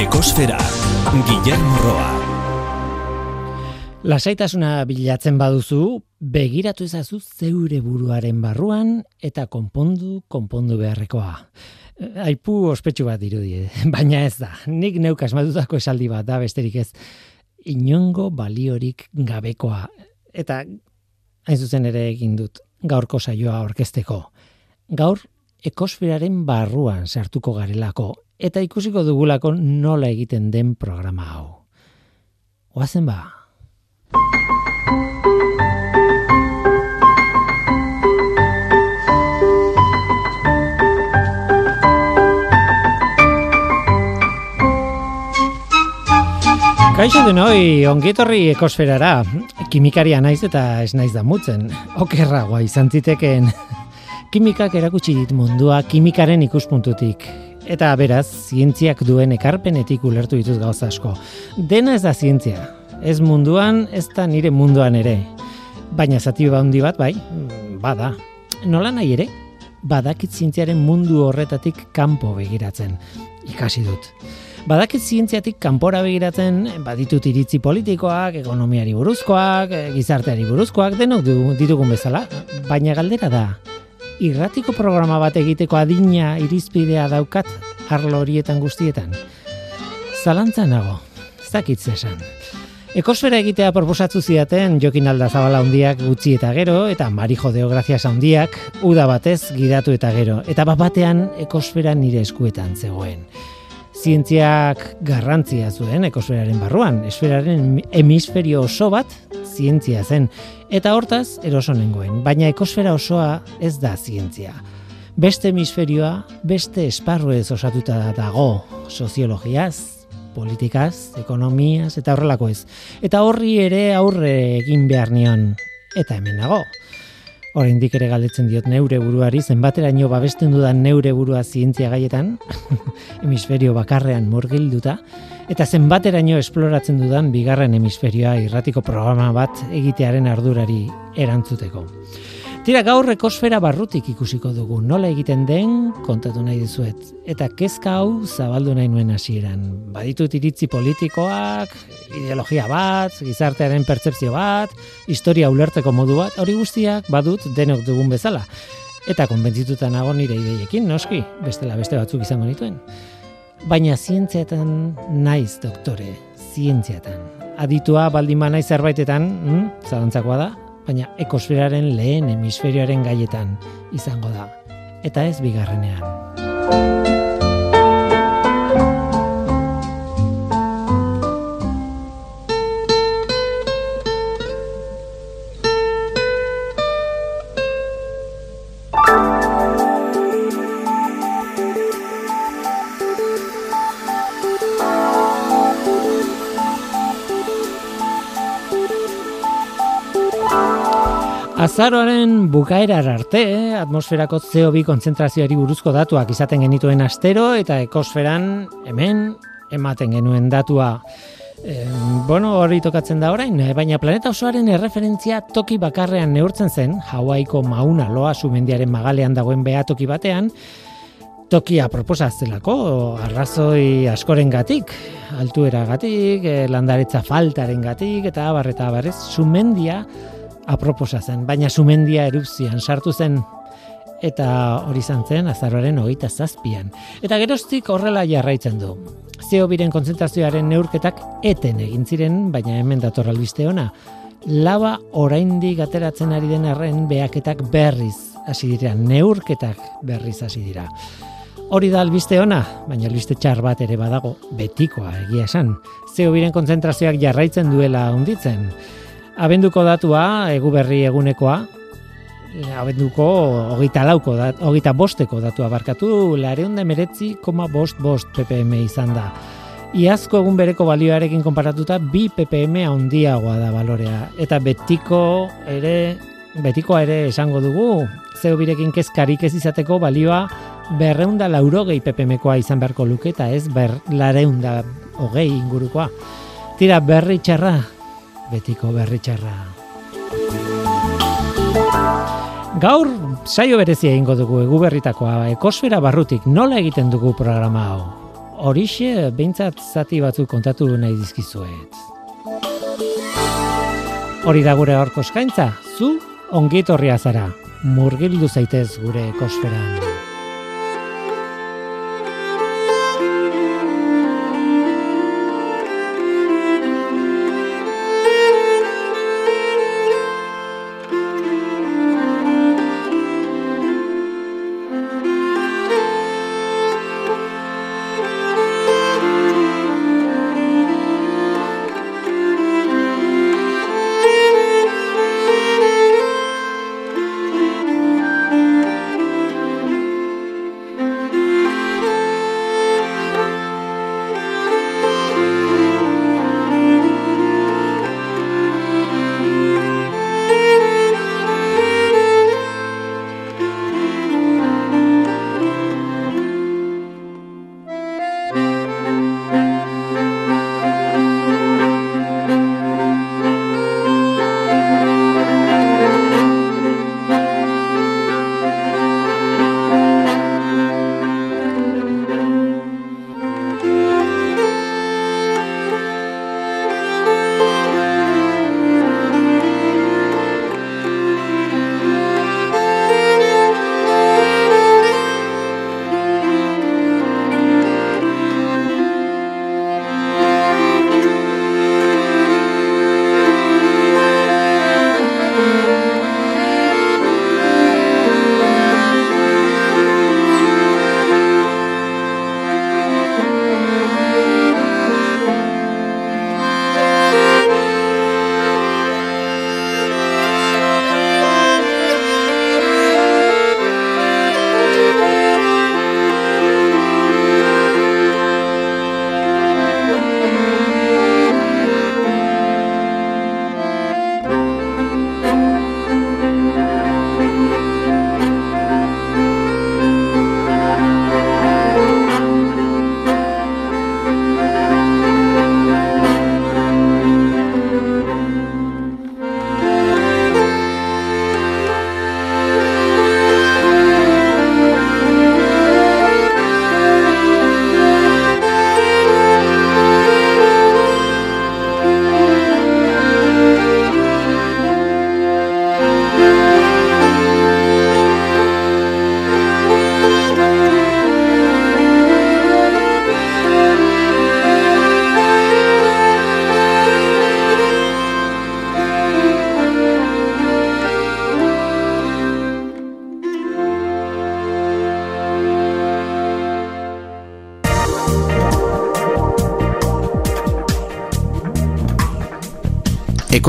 Ekosfera, Guillermo Roa. Lasaitasuna bilatzen baduzu, begiratu ezazu zeure buruaren barruan eta konpondu, konpondu beharrekoa. Aipu ospetsu bat dirudi, baina ez da. Nik neuk asmatutako esaldi bat da besterik ez. Inongo baliorik gabekoa. Eta hain zuzen ere egin dut gaurko saioa orkesteko. Gaur ekosferaren barruan sartuko garelako eta ikusiko dugulako nola egiten den programa hau. Oazen ba. Kaixo den hoi, ongitorri ekosferara, kimikaria naiz eta ez naiz da mutzen, okerragoa izan ziteken. Kimikak erakutsi dit mundua kimikaren ikuspuntutik. Eta beraz, zientziak duen ekarpenetik ulertu dituz gauza asko. Dena ez da zientzia. Ez munduan, ez da nire munduan ere. Baina zati handi bat, bai, bada. Nola nahi ere, badakit zientziaren mundu horretatik kanpo begiratzen. Ikasi dut. Badakit zientziatik kanpora begiratzen, baditut iritzi politikoak, ekonomiari buruzkoak, gizarteari buruzkoak, denok du, ditugun bezala. Baina galdera da, irratiko programa bat egiteko adina irizpidea daukat arlo horietan guztietan. Zalantza nago, ez dakit zesan. Ekosfera egitea proposatzu ziaten Jokin Alda Zabala hundiak gutxi eta gero eta Marijo Deograzias handiak uda batez gidatu eta gero eta bat batean ekosfera nire eskuetan zegoen. Zientziak garrantzia zuen ekosferaren barruan, esferaren hemisferio oso bat zientzia zen Eta hortaz, eroso nengoen, baina ekosfera osoa ez da zientzia. Beste hemisferioa, beste esparruez osatuta dago, soziologiaz, politikaz, ekonomiaz, eta horrelako ez. Eta horri ere aurre egin behar nion, eta hemen nago. Oraindik ere galdetzen diot neure buruari zenbateraino babesten dudan neure burua zientzia gaietan, hemisferio bakarrean murgilduta, eta zenbateraino esploratzen dudan bigarren hemisferioa irratiko programa bat egitearen ardurari erantzuteko. Tira gaur ekosfera barrutik ikusiko dugu, nola egiten den kontatu nahi dizuet. Eta kezka hau zabaldu nahi nuen hasieran. Baditut iritzi politikoak, ideologia bat, gizartearen pertsepzio bat, historia ulertzeko modu bat, hori guztiak badut denok dugun bezala. Eta konbentzituta nago nire ideiekin, noski, bestela beste batzuk izango nituen baina zientziatan naiz doktore, zientziatan. Aditua baldin naiz zerbaitetan, hm, zalantzakoa da, baina ekosferaren lehen hemisferioaren gaietan izango da. Eta ez bigarrenean. Azaroaren bukaerar arte, atmosferako CO2 kontzentrazioari buruzko datuak izaten genituen astero eta ekosferan hemen ematen genuen datua. E, bueno, hori tokatzen da orain, baina planeta osoaren erreferentzia toki bakarrean neurtzen zen, Hawaiiko Mauna Loa sumendiaren magalean dagoen toki batean, tokia proposaztelako, arrazoi askoren gatik, altuera gatik, eh, landaretza faltaren gatik, eta abarreta abarrez, sumendia, aproposa zen, baina sumendia erupzioan sartu zen eta hori izan zen azaroaren hogeita zazpian. Eta geroztik horrela jarraitzen du. Zeo biren konzentrazioaren neurketak eten egin ziren, baina hemen dator albiste ona. Laba oraindik ateratzen ari den arren behaketak berriz hasi dira, neurketak berriz hasi dira. Hori da albiste ona, baina albiste txar bat ere badago, betikoa egia esan. Zeo biren konzentrazioak jarraitzen duela hunditzen abenduko datua, egu berri egunekoa, abenduko hogeita lauko, hogeita bosteko datua barkatu, lareun da meretzi, koma bost bost ppm izan da. Iazko egun bereko balioarekin konparatuta, bi ppm handiagoa da balorea. Eta betiko ere, betikoa ere esango dugu, zeo birekin kezkarik ez izateko balioa, berreunda laurogei ppmkoa izan beharko luke, eta ez ber, lareunda hogei ingurukoa. Tira berri txarra, betiko berritxarra. Gaur saio berezia egingo dugu egu berritakoa ekosfera barrutik nola egiten dugu programa hau. horixe behintzat zati batzuk kontatu nahi dizkizuet. Hori da gure horko eskaintza, zu ongitorria zara, murgildu zaitez gure ekosferan.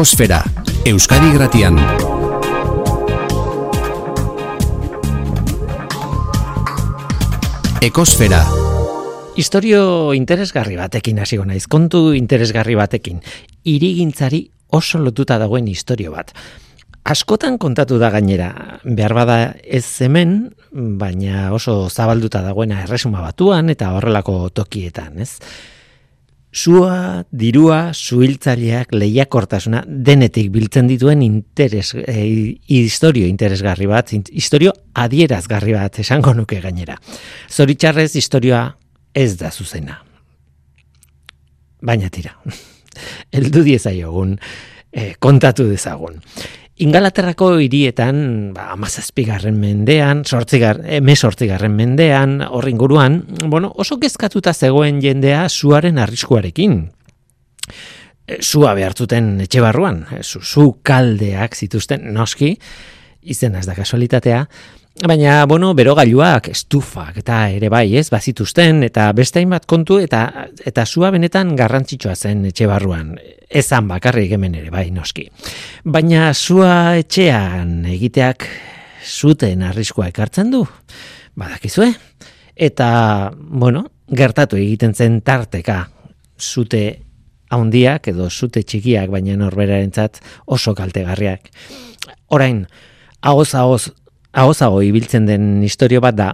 Ekosfera, Euskadi Gratian. Ekosfera. Historio interesgarri batekin hasiko naiz, kontu interesgarri batekin. Irigintzari oso lotuta dagoen historio bat. Askotan kontatu da gainera, behar bada ez hemen, baina oso zabalduta dagoena erresuma batuan eta horrelako tokietan, ez? Sua, dirua, suhiltzaileak, lehiakortasuna denetik biltzen dituen interes, e, historio interesgarri bat, historio adierazgarri bat esango nuke gainera. Zoritxarrez historioa ez da zuzena. Baina tira, eldu diezaiogun, e, kontatu dezagun. Ingalaterrako hirietan, ba, amazazpigarren mendean, sortzigar, emesortzigarren mendean, horrin guruan, bueno, oso kezkatuta zegoen jendea zuaren arriskuarekin. E, zua behartuten etxe barruan, zu, zu kaldeak zituzten noski, izena ez da kasualitatea, Baina, bueno, bero gailuak, estufak, eta ere bai, ez, bazituzten, eta beste hainbat kontu, eta eta zua benetan garrantzitsua zen etxe barruan. Ezan bakarrik hemen ere bai, noski. Baina zua etxean egiteak zuten arriskoa ekartzen du, badakizue? Eta, bueno, gertatu egiten zen tarteka zute haundiak edo zute txikiak, baina norberarentzat oso kaltegarriak. Orain, ahoz ahoz ahozago ibiltzen den historio bat da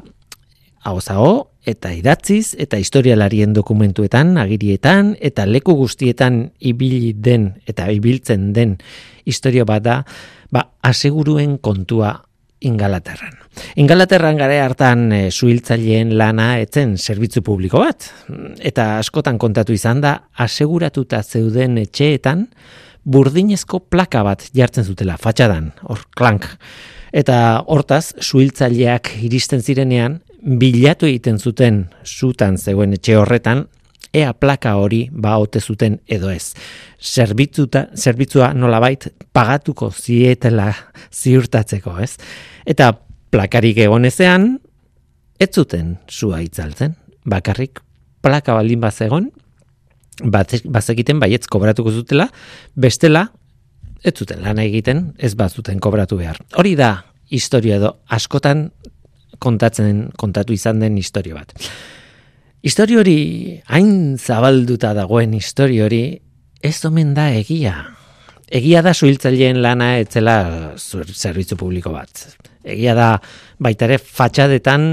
ahozago eta idatziz eta historialarien dokumentuetan, agirietan eta leku guztietan ibili den eta ibiltzen den historio bat da, ba, aseguruen kontua Ingalaterran. Ingalaterran gare hartan e, suhiltzaileen lana etzen zerbitzu publiko bat, eta askotan kontatu izan da, aseguratuta zeuden etxeetan, burdinezko plaka bat jartzen zutela, fatxadan, hor, klank. Eta hortaz, suhiltzaileak iristen zirenean, bilatu egiten zuten zutan zegoen etxe horretan, ea plaka hori ba ote zuten edo ez. Zerbitzuta, zerbitzua nolabait pagatuko zietela ziurtatzeko, ez? Eta plakarik egonezean, ez zuten zua itzaltzen. Bakarrik plaka baldin bazegon, bazekiten baietz kobratuko zutela, bestela, ez zuten lan egiten, ez bazuten kobratu behar. Hori da historia edo askotan kontatzen kontatu izan den historia bat. Historio hori hain zabalduta dagoen historio hori ez omen da egia. Egia da suhiltzaileen lana etzela zerbitzu publiko bat. Egia da baita ere fatxadetan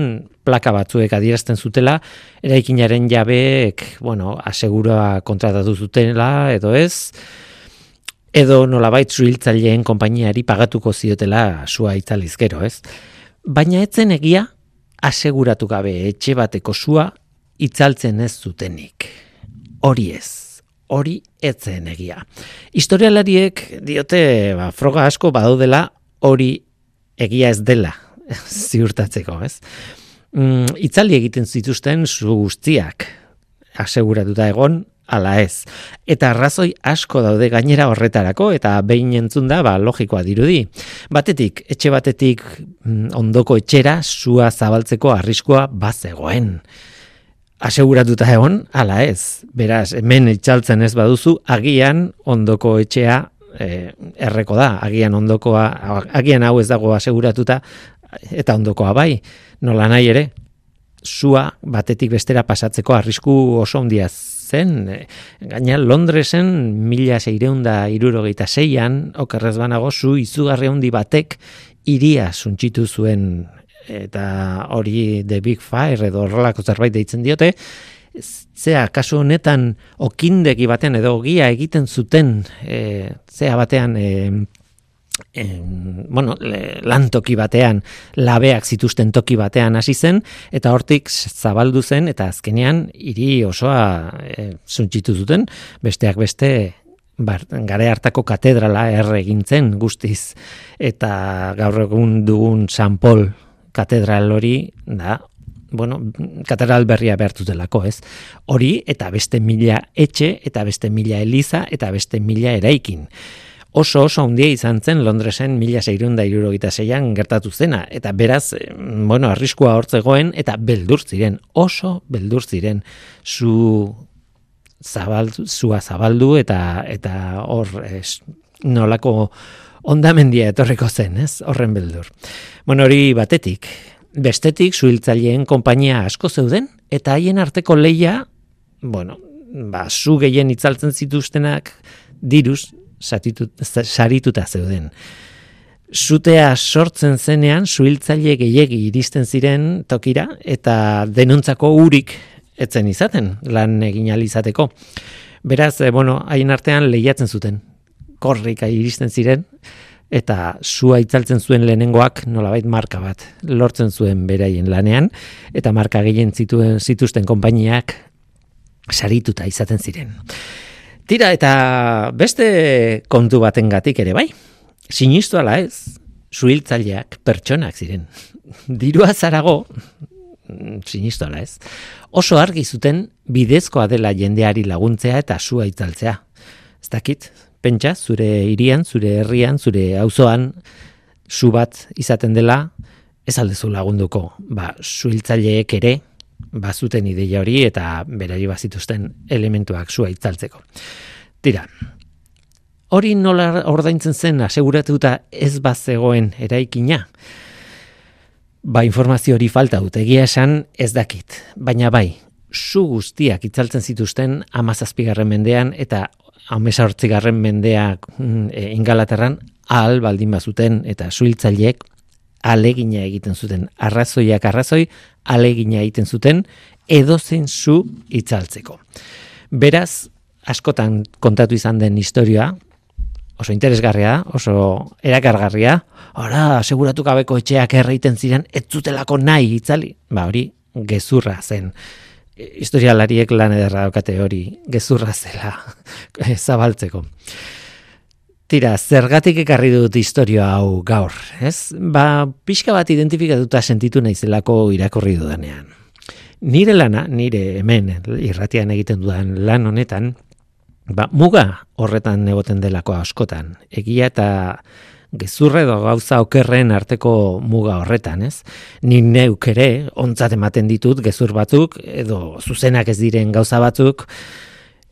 plaka batzuek adierazten zutela, eraikinaren jabeek, bueno, asegura kontratatu zutela edo ez, edo nolabait suhiltzaileen konpainiari pagatuko ziotela sua itzalizkero, ez? Baina etzen egia aseguratu gabe etxe bateko sua itzaltzen ez zutenik. Hori ez, hori etzen egia. Historialariek diote ba, froga asko badaudela hori egia ez dela ziurtatzeko, ez? Mm, itzali egiten zituzten zu guztiak aseguratuta egon ala ez. Eta arrazoi asko daude gainera horretarako eta behin entzun da ba, logikoa dirudi. Batetik, etxe batetik mm, ondoko etxera sua zabaltzeko arriskoa bazegoen aseguratuta egon, ala ez. Beraz, hemen itxaltzen ez baduzu, agian ondoko etxea e, erreko da, agian ondokoa, agian hau ez dago aseguratuta, eta ondokoa bai, nola nahi ere, sua batetik bestera pasatzeko arrisku oso ondia zen, gaina Londresen mila seireunda irurogeita zeian, okerrez banago, zu izugarri handi batek iria suntxitu zuen. Eta hori The Big Fire edo horrelako zerbait deitzen diote, zea, kasu honetan okindegi batean edo ogia egiten zuten, e, zea batean, e, bueno, lantoki batean, labeak zituzten toki batean hasi zen, eta hortik zabaldu zen, eta azkenean hiri osoa e, zuntxitu zuten, besteak beste, Bar, gare hartako katedrala erre egintzen guztiz eta gaur egun dugun San Paul katedral hori da bueno, katedral berria behartu delako, ez? Hori eta beste mila etxe eta beste mila eliza eta beste mila eraikin. Oso oso handia izan zen Londresen mila zeirunda irurogita zeian gertatu zena. Eta beraz, bueno, arriskua hortzegoen eta beldur ziren. Oso beldur ziren. Zu zabaldu, zua zabaldu eta eta hor es, nolako ondamendia etorriko zen, ez? Horren beldur. Bueno, hori batetik, bestetik suhiltzaileen konpainia asko zeuden eta haien arteko leia, bueno, ba zu gehien itzaltzen zituztenak diruz sarituta zeuden. Zutea sortzen zenean suhiltzaile gehiegi iristen ziren tokira eta denuntzako urik etzen izaten lan egin izateko. Beraz, eh, bueno, haien artean lehiatzen zuten korrika iristen ziren, eta sua itzaltzen zuen lehenengoak nolabait marka bat lortzen zuen beraien lanean, eta marka gehien zituen zituzten konpainiak sarituta izaten ziren. Tira, eta beste kontu baten gatik ere bai, sinistu ala ez, suhiltzaileak pertsonak ziren. Dirua zarago, sinistu ala ez, oso argi zuten bidezkoa dela jendeari laguntzea eta sua itzaltzea. Ez dakit, pentsa, zure irian, zure herrian, zure auzoan zu bat izaten dela, ez aldezu lagunduko, ba, suhiltzaileek ere, bazuten ideia hori eta berari bazituzten elementuak zua itzaltzeko. Tira, hori nola ordaintzen zen aseguratuta ez bazegoen eraikina, ba informazio hori falta dut, egia esan ez dakit, baina bai, zu guztiak itzaltzen zituzten amazazpigarren mendean eta amesa hortzigarren mendea mm, e, ingalaterran ahal baldin bazuten eta suhiltzaileek alegina egiten zuten arrazoiak arrazoi alegina egiten zuten edozein zu itzaltzeko. Beraz, askotan kontatu izan den historia, oso interesgarria, oso erakargarria, ora, seguratu gabeko etxeak erraiten ziren, ez zutelako nahi itzali, ba hori, gezurra zen. Historialariek lan ederra daukate hori, gezurra zela, zabaltzeko. Tira, zergatik ekarri dut historia hau gaur, ez? Ba, pixka bat identifikatuta sentitu naizelako irakorri dudanean. Nire lana, nire hemen irratian egiten dudan lan honetan, ba, muga horretan egoten delako askotan. Egia eta gezurre edo gauza okerren arteko muga horretan, ez? Ni neuk ere, ontzat ematen ditut gezur batzuk, edo zuzenak ez diren gauza batzuk,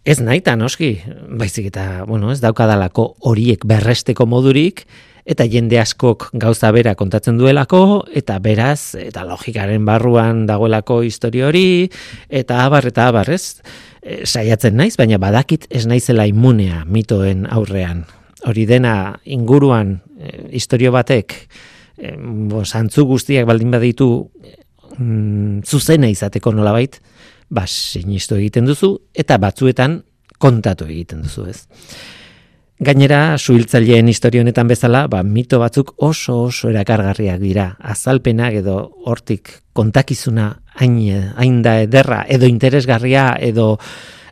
Ez nahi noski, baizik eta, bueno, ez daukadalako horiek berresteko modurik, eta jende askok gauza bera kontatzen duelako, eta beraz, eta logikaren barruan dagoelako histori hori, eta abar, eta abar, ez? E, saiatzen naiz, baina badakit ez naizela immunea mitoen aurrean. Hori dena inguruan e, historio batek, e, bo, zantzu guztiak baldin baditu, mm, zuzena izateko nolabait, ba, sinistu egiten duzu, eta batzuetan kontatu egiten duzu, ez. Gainera, suhiltzaileen historionetan bezala, ba, mito batzuk oso oso erakargarriak dira. Azalpenak edo hortik kontakizuna hain, hain da ederra, edo interesgarria, edo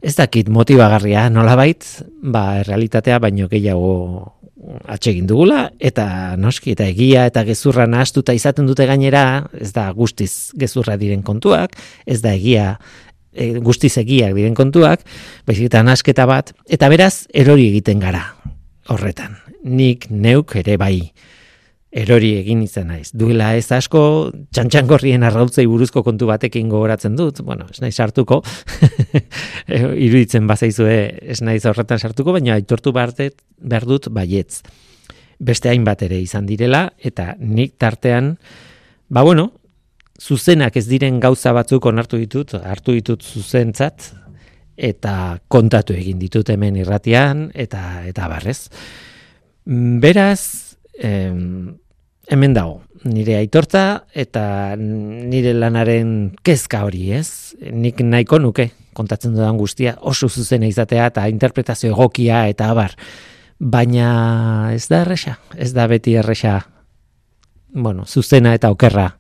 ez dakit motibagarria, nolabait, ba, realitatea baino gehiago atsegin dugula, eta noski, eta egia, eta gezurra nahastuta izaten dute gainera, ez da guztiz gezurra diren kontuak, ez da egia e, guztiz egiak diren kontuak, baizik eta nasketa bat, eta beraz, erori egiten gara horretan. Nik neuk ere bai erori egin izan naiz. Duela ez asko, txantxangorrien arrautzei buruzko kontu batekin gogoratzen dut, bueno, ez naiz sartuko, e, iruditzen bazaizue ez naiz horretan sartuko, baina aitortu behar dut baietz. Beste hainbat ere izan direla, eta nik tartean, ba bueno, zuzenak ez diren gauza batzuk onartu ditut, hartu ditut zuzentzat, eta kontatu egin ditut hemen irratian, eta eta barrez. Beraz, em, hemen dago, nire aitortza eta nire lanaren kezka hori, ez? Nik nahiko nuke, kontatzen dudan guztia, oso zuzena izatea eta interpretazio egokia eta abar. Baina ez da erresa, ez da beti erresa, bueno, zuzena eta okerra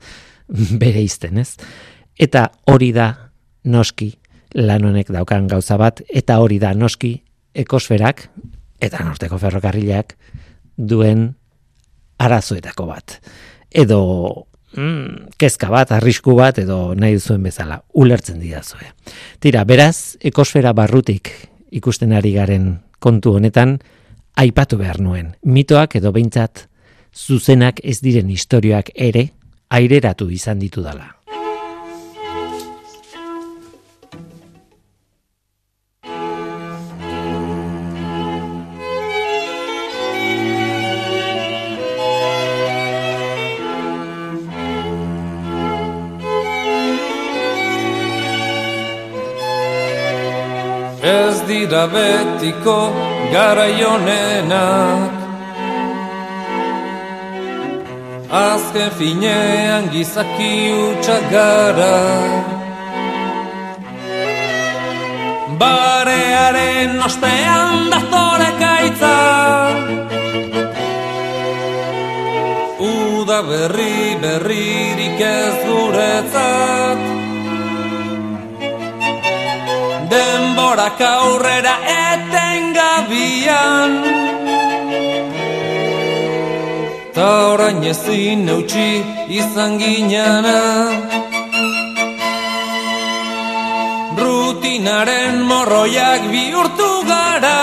bere izten, ez? Eta hori da noski lan honek daukan gauza bat, eta hori da noski ekosferak eta norteko ferrokarrilak duen arazoetako bat. Edo mm, kezka bat, arrisku bat, edo nahi duzuen bezala, ulertzen didazue. Tira, beraz, ekosfera barrutik ikusten ari garen kontu honetan, aipatu behar nuen. Mitoak edo behintzat zuzenak ez diren historioak ere, aireratu izan ditu dala. Ez dira betiko garaionenak azken finean gizaki utxak gara. Barearen ostean daztore kaitza Uda berri berririk ez guretzat. Denborak aurrera eten gabian Ta orain ezin neutxi izan ginana Rutinaren morroiak bihurtu gara.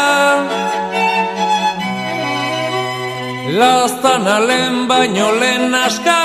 Lastan alen baino lehen aska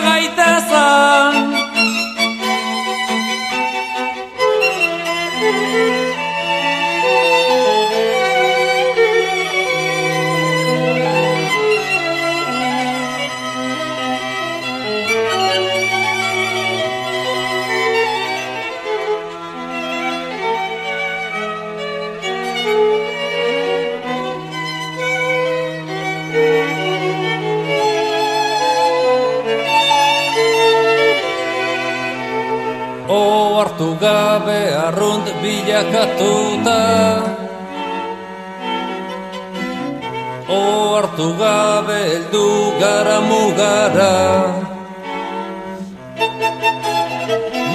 bilakatuta Oartu gabe eldu gara mugara.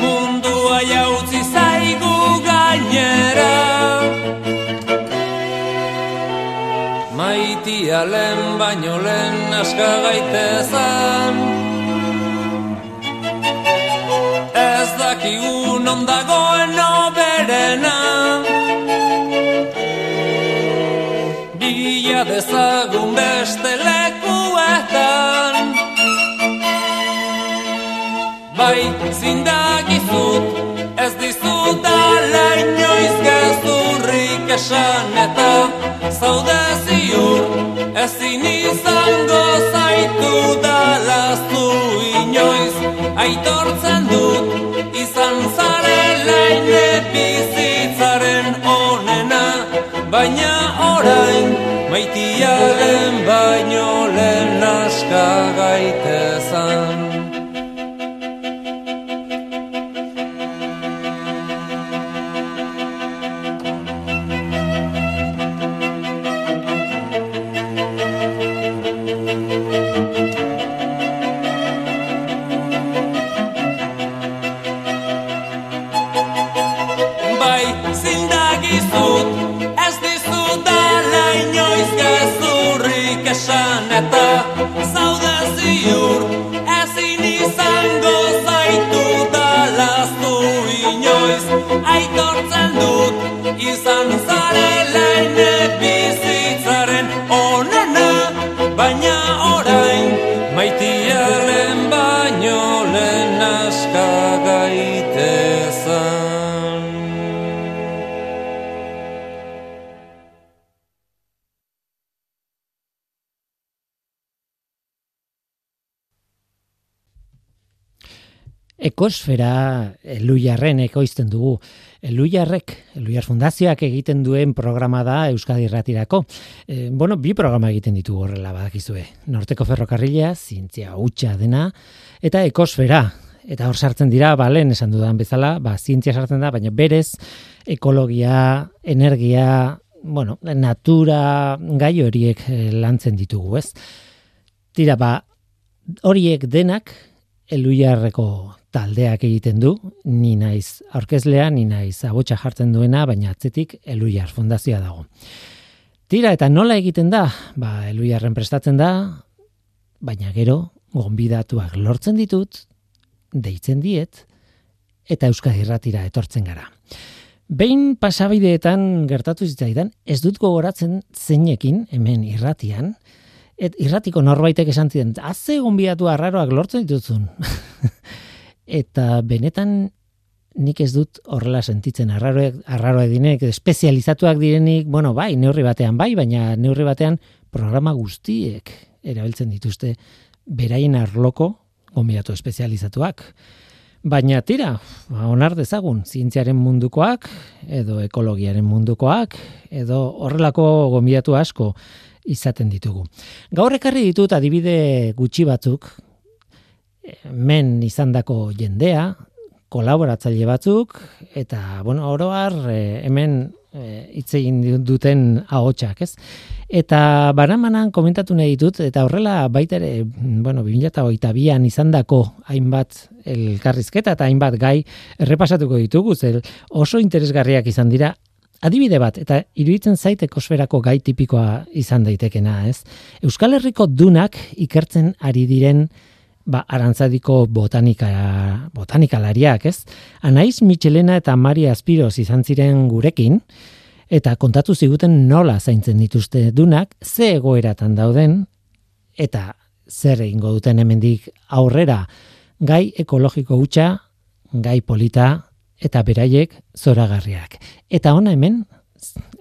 Mundua jautzi zaigu gainera. Maitia lehen baino lehen aska gaitezan. Ez dakigu non dagoen oberena Bila dezagun beste lekuetan Bai zindagizut ez dizut ala inoiz gezurrik esan eta zaude ziur ezin izango zaitu dalaztu inoiz aitortzen dut ine bizitzaren onena baina orain maitiaren baino lehen aska gaitezan Ekosfera Elujarren ekoizten dugu. Elujarrek, Elujar Fundazioak egiten duen programa da Euskadi Irratirako. E, bueno, bi programa egiten ditu horrela badakizue. Norteko ferrokarrilea, zientzia hutsa dena, eta ekosfera. Eta hor sartzen dira, balen esan dudan bezala, ba, zientzia sartzen da, baina berez, ekologia, energia, bueno, natura gai horiek eh, lantzen ditugu, ez? Tira, ba, horiek denak Elujarreko taldeak egiten du, ni naiz aurkezlea, ni naiz abotsa jartzen duena, baina atzetik Elujar fundazioa dago. Tira, eta nola egiten da? Ba, Elujarren prestatzen da, baina gero, gonbidatuak lortzen ditut, deitzen diet, eta Euskadi Irratira etortzen gara. Behin pasabideetan gertatu zitzaidan, ez dut gogoratzen zeinekin hemen irratian, et irratiko norbaitek esan ziren, haze gonbidatu arraroak lortzen dituzun. eta benetan nik ez dut horrela sentitzen arraroak, arraroak direnik, espezializatuak direnik, bueno, bai, neurri batean bai, baina neurri batean programa guztiek erabiltzen dituzte beraien arloko gonbidatu espezializatuak. Baina tira, ba, onar dezagun, zientziaren mundukoak, edo ekologiaren mundukoak, edo horrelako gonbidatu asko izaten ditugu. Gaur ekarri ditut adibide gutxi batzuk, men izandako jendea, kolaboratzaile batzuk, eta, bueno, oroar, e, hemen e, hitz egin duten ahotsak, ez? Eta baramanan komentatu nahi ditut, eta horrela baita ere, bueno, 2022an izandako hainbat elkarrizketa eta hainbat gai errepasatuko ditugu, zer oso interesgarriak izan dira, adibide bat, eta iruditzen zait ekosferako gai tipikoa izan daitekena, ez? Euskal Herriko dunak ikertzen ari diren ba, arantzadiko botanika, botanikalariak, ez? Anaiz Michelena eta Maria Aspiros izan ziren gurekin, eta kontatu ziguten nola zaintzen dituzte dunak, ze egoeratan dauden, eta zer egingo duten hemendik aurrera, gai ekologiko hutsa, gai polita, eta beraiek zoragarriak. Eta ona hemen,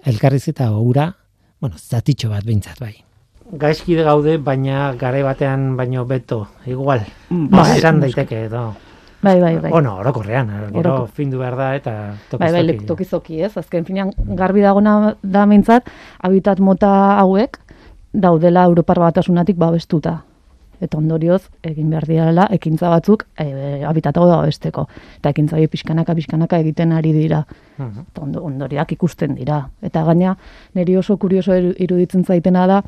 elkarrizketa hura, bueno, zatitxo bat behintzat bai. Gaizkide gaude, baina gare batean baino beto, igual. Bai. Esan daiteke edo. Bai, bai, bai. Bueno, orokorrean, gero Oroko- findu behar da eta tokiz Bai, bai, tokizoki, ez? Azken finean garbi dagona da mintzat, habitat mota hauek daudela Europar batasunatik babestuta. Eta ondorioz, egin behar direla, ekintza batzuk e, habitat hau da babesteko. Eta ekintza hori pixkanaka, pixkanaka egiten ari dira. Mhm. Eta ondo, ondoriak ikusten dira. Eta gaina, niri oso kurioso iru- iruditzen zaitena da,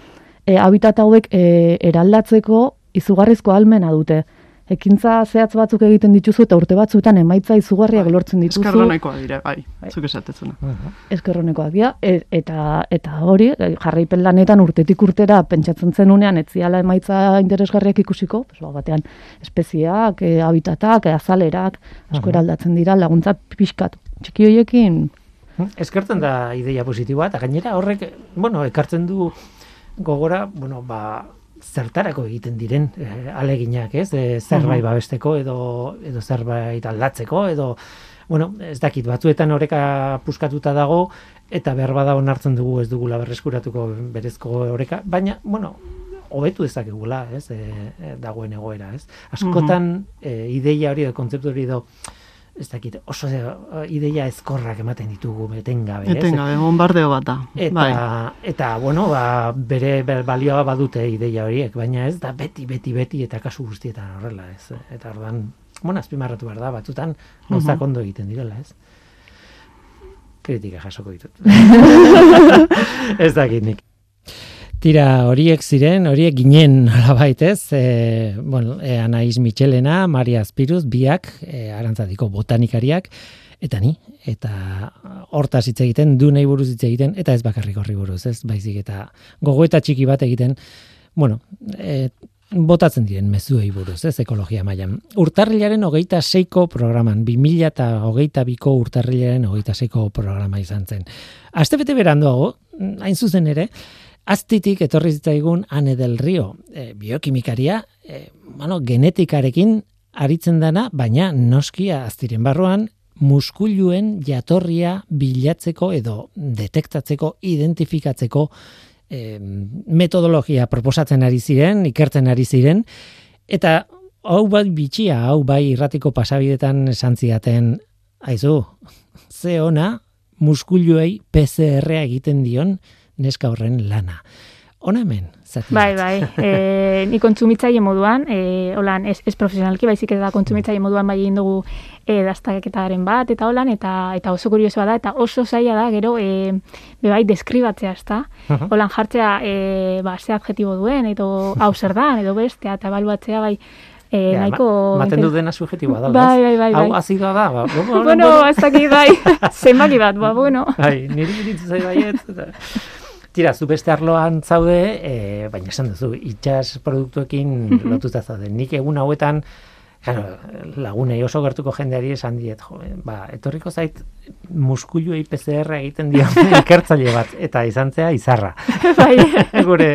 e, habitat hauek e, eraldatzeko izugarrizko almena dute. Ekintza zehatz batzuk egiten dituzu eta urte batzuetan emaitza izugarriak Bai, lortzen dituzu. Eskarronekoa dira, bai, Bai. zuk esatezuna. eskerronekoak dira, e, eta, eta hori, e, jarraipen lanetan urtetik urtera pentsatzen zenunean ez ziala emaitza interesgarriak ikusiko, pues, ba, batean espezieak, e, habitatak, e, azalerak, asko eraldatzen dira, laguntza pixkat. Txiki horiekin, Eskertzen da ideia positiboa, eta gainera horrek, bueno, ekartzen du gogora, bueno, ba, zertarako egiten diren eh, aleginak, ez? E, zerbait Mhm. babesteko edo edo zerbait aldatzeko edo bueno, ez dakit batzuetan oreka puskatuta dago eta behar bada onartzen dugu ez dugula berreskuratuko berezko oreka, baina bueno, hobetu dezakegula, ez? E, e, dagoen egoera, ez? Askotan e, ideia hori edo kontzeptu hori edo ez dakit, oso e, ideia ezkorrak ematen ditugu etengabe, ez? Etengabe, bombardeo bat da. Eta, Bai. eta bueno, ba, bere, balioa badute ideia horiek, baina ez da beti, beti, beti, eta kasu guztietan horrela, ez. Eta ordan, bueno, azpimarratu behar da, batzutan gauzak Mhm. ondo egiten direla, ez. Kritika jasoko ditut. ez dakit nik. Tira, horiek ziren, horiek ginen nolabait ez, e, bueno, e, Anaiz Michelena, Maria Spiruz, biak, e, arantzadiko botanikariak, eta ni, eta hortaz hitz egiten, du nahi buruz hitz egiten, eta ez bakarrik horri buruz, ez, baizik eta gogoeta txiki bat egiten, bueno, e, botatzen diren mezuei buruz, ez, ekologia mailan. Urtarrilaren hogeita seiko programan, 2000 eta hogeita biko urtarrilaren hogeita seiko programa izan zen. Astebete beranduago, hain zuzen ere, aztitik etorri zitzaigun Ane del Rio, e, biokimikaria, e, bueno, genetikarekin aritzen dana, baina noskia aztiren barruan, muskuluen jatorria bilatzeko edo detektatzeko, identifikatzeko e, metodologia proposatzen ari ziren, ikertzen ari ziren, eta hau bai bitxia, hau bai irratiko pasabidetan esan zidaten, aizu, ze ona, muskuluei PCR egiten dion neska horren lana. Hona hemen, zati. Bai, bai. E, ni kontsumitzaile moduan, e, holan, ez, ez profesionalki, baizik eta kontsumitzaile moduan bai egin dugu e, dastaketaren bat, eta holan, eta, eta oso kuriosoa da, eta oso zaila da, gero, e, bebai, deskribatzea, ezta? Aha. Holan jartzea, e, ba, ze adjetibo duen, edo hau zer da, edo bestea, eta ebaluatzea, bai, e, Ja, nahiko... ma- maten du dena subjetiboa da, Bai, bai, bai, Hau bai. azidoa da, ba, bueno, Bueno, ez dakit, bai, zenbaki bat, ba, bueno. Bai, niri iritzu zai baiet. Tira, zu beste arloan zaude, e, baina esan duzu, itxas produktuekin lotuta zaude. Nik egun hauetan, claro, lagunei oso gertuko jendeari esan diet, jo, ba, etorriko zait muskuluei PCR egiten dio ikertzaile bat, eta izan zea izarra. bai, Gure,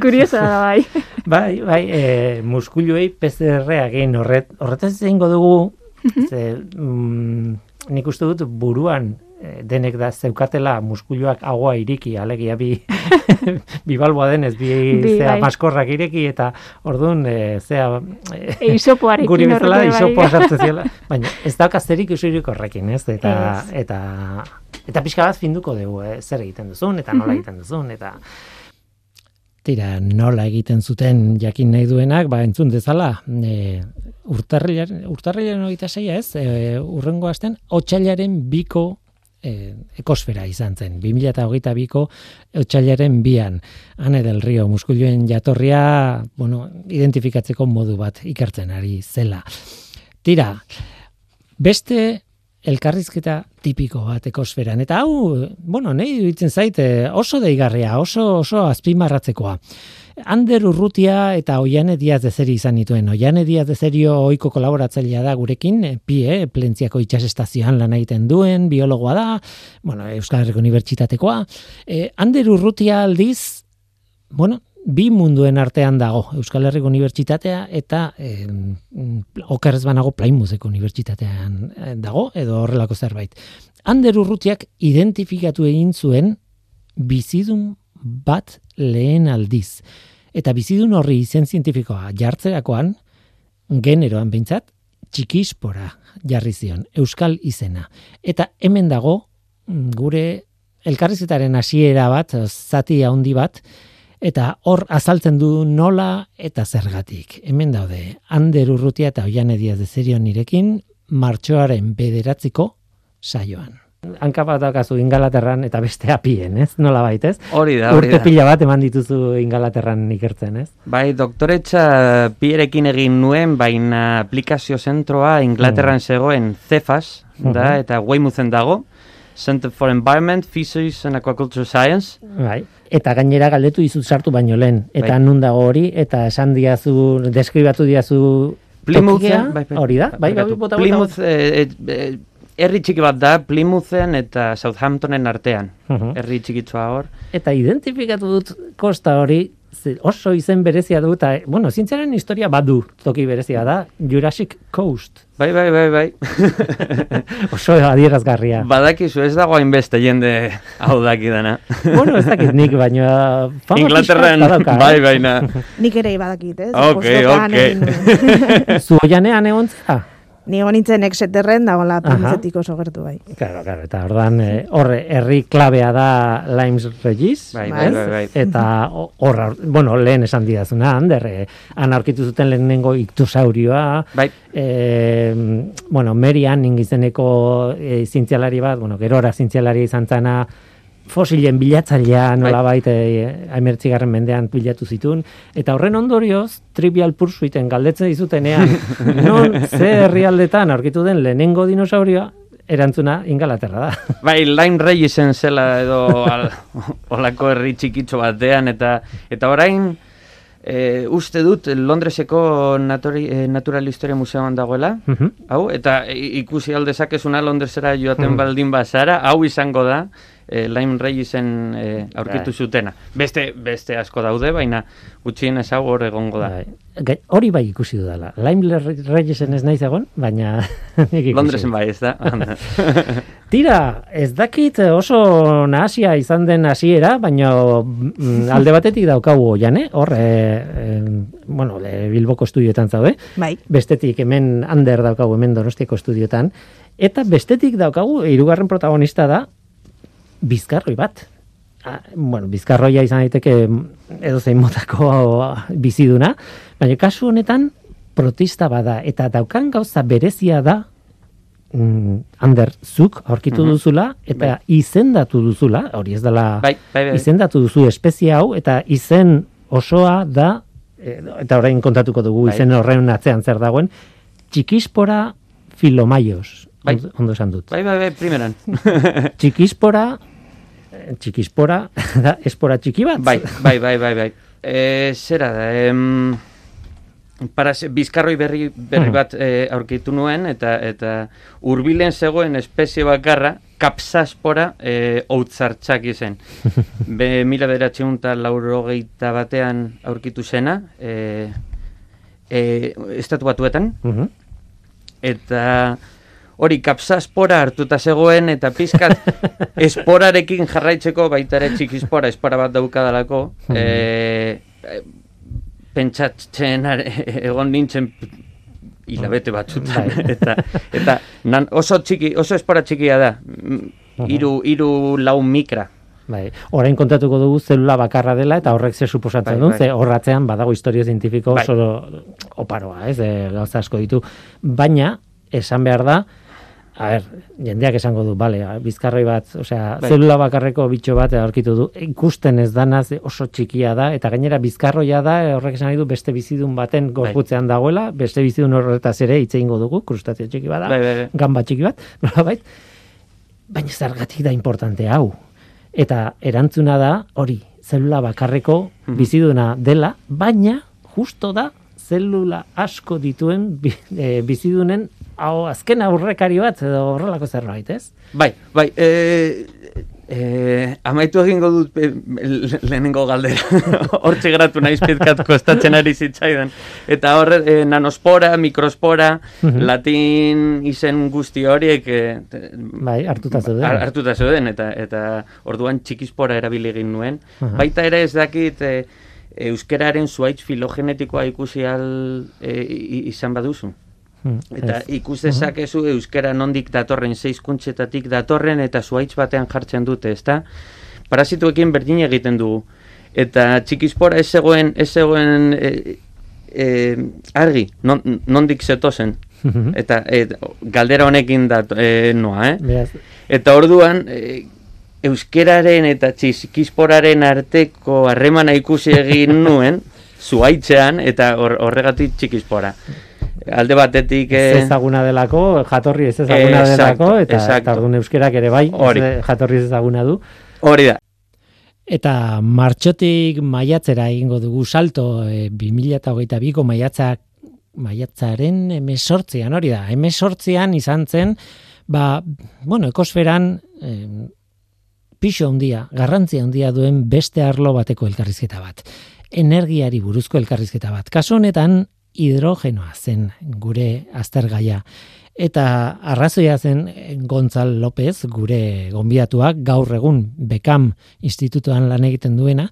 kuriosoa da, bai. bai, bai, e, muskuluei PCR egin horret, horretaz egingo dugu, ze, mm, nik uste dut buruan eh, denek da zeukatela muskuluak agua iriki, alegia bi, bi balboa denez, bi, Bi, zea bai. maskorrak ireki, eta orduan, e, zea, e, E, isopoarekin guri bezala horrekin, bai. isopoa sartzen baina ez dauka zerik usurik horrekin, ez? Eta, Ez. eta, eta pixka bat finduko dugu, eh, zer egiten duzun, eta nola Mhm. egiten duzun, eta Tira, nola egiten zuten jakin nahi duenak, ba, entzun dezala, e, urtarrilaren, urtarrilaren hogeita zeia ez, e, urrengo asten, otxailaren biko e, ekosfera izan zen, 2008 biko otxailaren bian, Ane del Rio, muskulioen jatorria, bueno, identifikatzeko modu bat ikertzen ari zela. Tira, beste elkarrizketa tipiko bat ekosferan. Eta hau, bueno, nahi duitzen zait, eh, oso deigarria, oso, oso azpimarratzekoa. Ander Urrutia eta Oiane Diaz de Zeri izan dituen. Oiane Diaz de Zerio oiko kolaboratzailea da gurekin, eh, PIE, Plentziako itxasestazioan lan egiten duen, biologoa da, bueno, Euskal Herriko Unibertsitatekoa. Eh, Ander Urrutia aldiz, bueno, bi munduen artean dago Euskal Herriko Unibertsitatea eta eh, okerrez banago Plymoutheko Unibertsitatean eh, dago edo horrelako zerbait. Ander Urrutiak identifikatu egin zuen bizidun bat lehen aldiz. Eta bizidun horri izen zientifikoa jartzerakoan, generoan behintzat, txikispora jarri zion, euskal izena. Eta hemen dago, mm, gure elkarrizetaren hasiera bat, zati handi bat, eta hor azaltzen du nola eta zergatik. Hemen daude, Ander Urrutia eta Oiane Diaz de Zerio nirekin, martxoaren bederatziko saioan. Hanka bat daukazu Ingalaterran eta beste apien, ez? Nola ez? Hori da, hori Urte da. pila bat eman dituzu Ingalaterran ikertzen, ez? Bai, doktoretza pierekin egin nuen, baina aplikazio zentroa Inglaterran zegoen CEFAS, da, Mhm. eta Weymoutzen dago, Center for Environment, Fisheries and Aquaculture Science. Bai. Eta gainera galdetu dizut sartu baino lehen. Eta Bai. nun dago hori, eta esan diazu, deskribatu diazu Plymouth, tokia, hori da? Bai, bai, Plymouth, eh, eh, herri txiki bat da, Plymouthen eta Southamptonen artean. Mhm. Herri txikitsua hor. Eta identifikatu dut kosta hori, oso izen berezia du, eta, bueno, zientziaren historia badu toki berezia da, Jurassic Coast. Bai, bai, bai, bai. Oso adierazgarria. Badakizu ez dago hainbeste jende hau dakidana. bueno, ez dakit nik, baina Inglaterran, badauka, bai, eh? baina. Nik ere badakit, ez? Ok, ok. egin nuen. Zu oianean egon zara? Ni nintzen exeterren, da hola Aha. printzetik oso gertu bai. Claro, claro, eta ordan eh, horre herri klabea da Limes Regis, Bai, bai, bai, bai. Eta ho- hor, bueno, lehen esan didazuna, Ander, eh, han aurkitu zuten lehenengo iktusaurioa, Bai, eh, bueno, Mary Anning izeneko eh, zientzialari bat, bueno, gerora zientzialari izan zana, fosilen bilatzailea nolabait eh, emertzigarren mendean bilatu zituen, eta horren ondorioz, trivial pursuiten galdetzen dizutenean, non ze herrialdetan aurkitu den lehenengo dinosaurioa, erantzuna Ingalaterra da. bai, Lime Reyesen zela edo al, olako herri txikitxo batean, eta eta orain e, uste dut Londreseko natori, e, Natural Historia Museoan dagoela, Mhm. hau, eta ikusi aldezakezuna Londresera joaten Mhm. baldin bazara, hau izango da, e, Lime Reyesen e, aurkitu Bai. zutena. Beste, beste asko daude, baina gutxienez hau hor egongo da. Bai. Hori bai ikusi dudala. Lime Reyesen ez naiz egon, baina Londresen bai, ez da? Tira, ez dakit oso nahasia izan den hasiera, baina mm, alde batetik daukagu oian, eh? Hor, e, e, bueno, e, Bilboko estudioetan zaude, Bai. bestetik hemen Ander daukagu hemen Donostiako estudioetan, eta bestetik daukagu hirugarren protagonista da Bizkarroi bat. Ah, bueno, bizkarroia izan daiteke edo zein motako biziduna, baina kasu honetan protista bada eta daukan gauza berezia da mm, Ander, zuk aurkitu Mhm. duzula eta izendatu duzula, hori ez dela Bai, bai, bai. izendatu duzu espezie hau eta izen osoa da eta orain kontatuko dugu Bai. izen horren atzean zer dagoen txikispora filomaios Bai. ondo, esan dut bai, bai, bai, primeran. txikispora eh, txikispora da espora txiki bat Bai, bai, bai, bai, bai. E, zera da, em, para, bizkarroi berri, berri Mhm. bat e, aurkitu nuen, eta eta hurbilen zegoen espezie bakarra, kapsaspora e, outzartxak izen. Be, mila beratxeun eta laurogeita batean aurkitu zena, e, e, estatu batuetan, Mhm. eta hori kapsaspora hartuta zegoen eta pizkat esporarekin jarraitzeko baita ere txikispora espora bat daukadalako e, pentsatzen egon nintzen hilabete batzutan Bai. eta eta nan, oso txiki oso espora txikia da hiru hiru lau mikra Bai, orain kontatuko dugu zelula bakarra dela eta horrek ze suposatzen Bai, duen, bai. ze horratzean badago historio zientifiko Bai. oso oparoa, ez, e, gauza asko ditu. Baina, esan behar da, a ber, jendeak esango du, bale, bizkarroi bat, osea, Bai. zelula bakarreko bitxo bat aurkitu du, ikusten ez dana ze oso txikia da, eta gainera bizkarroia da, horrek esan nahi du beste bizidun baten gorputzean dagoela, beste bizidun horretaz ere hitze egingo dugu, krustazio txiki bada, Bai, bai, bai. gamba txiki bat, nolabait, baina zergatik da importante hau. Eta erantzuna da, hori, zelula bakarreko Mhm. biziduna dela, baina justo da zelula asko dituen bi, e, bizidunen hau azken aurrekari bat edo horrelako zerbait, ez? Bai, bai, e, e, amaitu egingo dut e, le- lehenengo galdera. Hortxe geratu naiz pizkat kostatzen ari zitzaidan. Eta horre, e, nanospora, mikrospora, Mhm. latin izen guzti horiek e, Bai, hartuta zeuden. har- hartuta zeuden, eta, eta orduan txikispora erabili egin nuen. Aha. Baita ere ez dakit e, euskeraren zuaitz filogenetikoa ikusi al e, izan baduzu. Hmm, Eta ikus dezakezu euskera nondik datorren zeizkuntzetatik datorren eta zuaitz batean jartzen dute, ezta? Parasituekin berdin egiten dugu. Eta txikispora ez zegoen, ez zegoen e, e, argi, non, nondik zetozen. Eta et, galdera honekin da e, noa, eh? Beraz, Eta orduan, e, euskeraren eta txizkisporaren arteko harremana ikusi egin nuen, zuaitzean, eta hor- horregatik txikispora. Alde batetik... ez eh, ezaguna delako, jatorri ez ezaguna Exacto, delako, eta, exacto. eta euskerak ere bai, Hori. ez- jatorri ez ezaguna du. Hori da. Eta martxotik maiatzera egingo dugu salto e, 2022ko maiatzak maiatzaren emesortzian, hori da, emesortzian izan zen, ba, bueno, ekosferan e, pixo handia, garrantzia handia duen beste arlo bateko elkarrizketa bat. Energiari buruzko elkarrizketa bat. Kasu honetan, hidrogenoa zen gure aztergaia. Eta arrazoia zen Gontzal López, gure gonbidatuak, gaur egun Bekam institutuan lan egiten duena,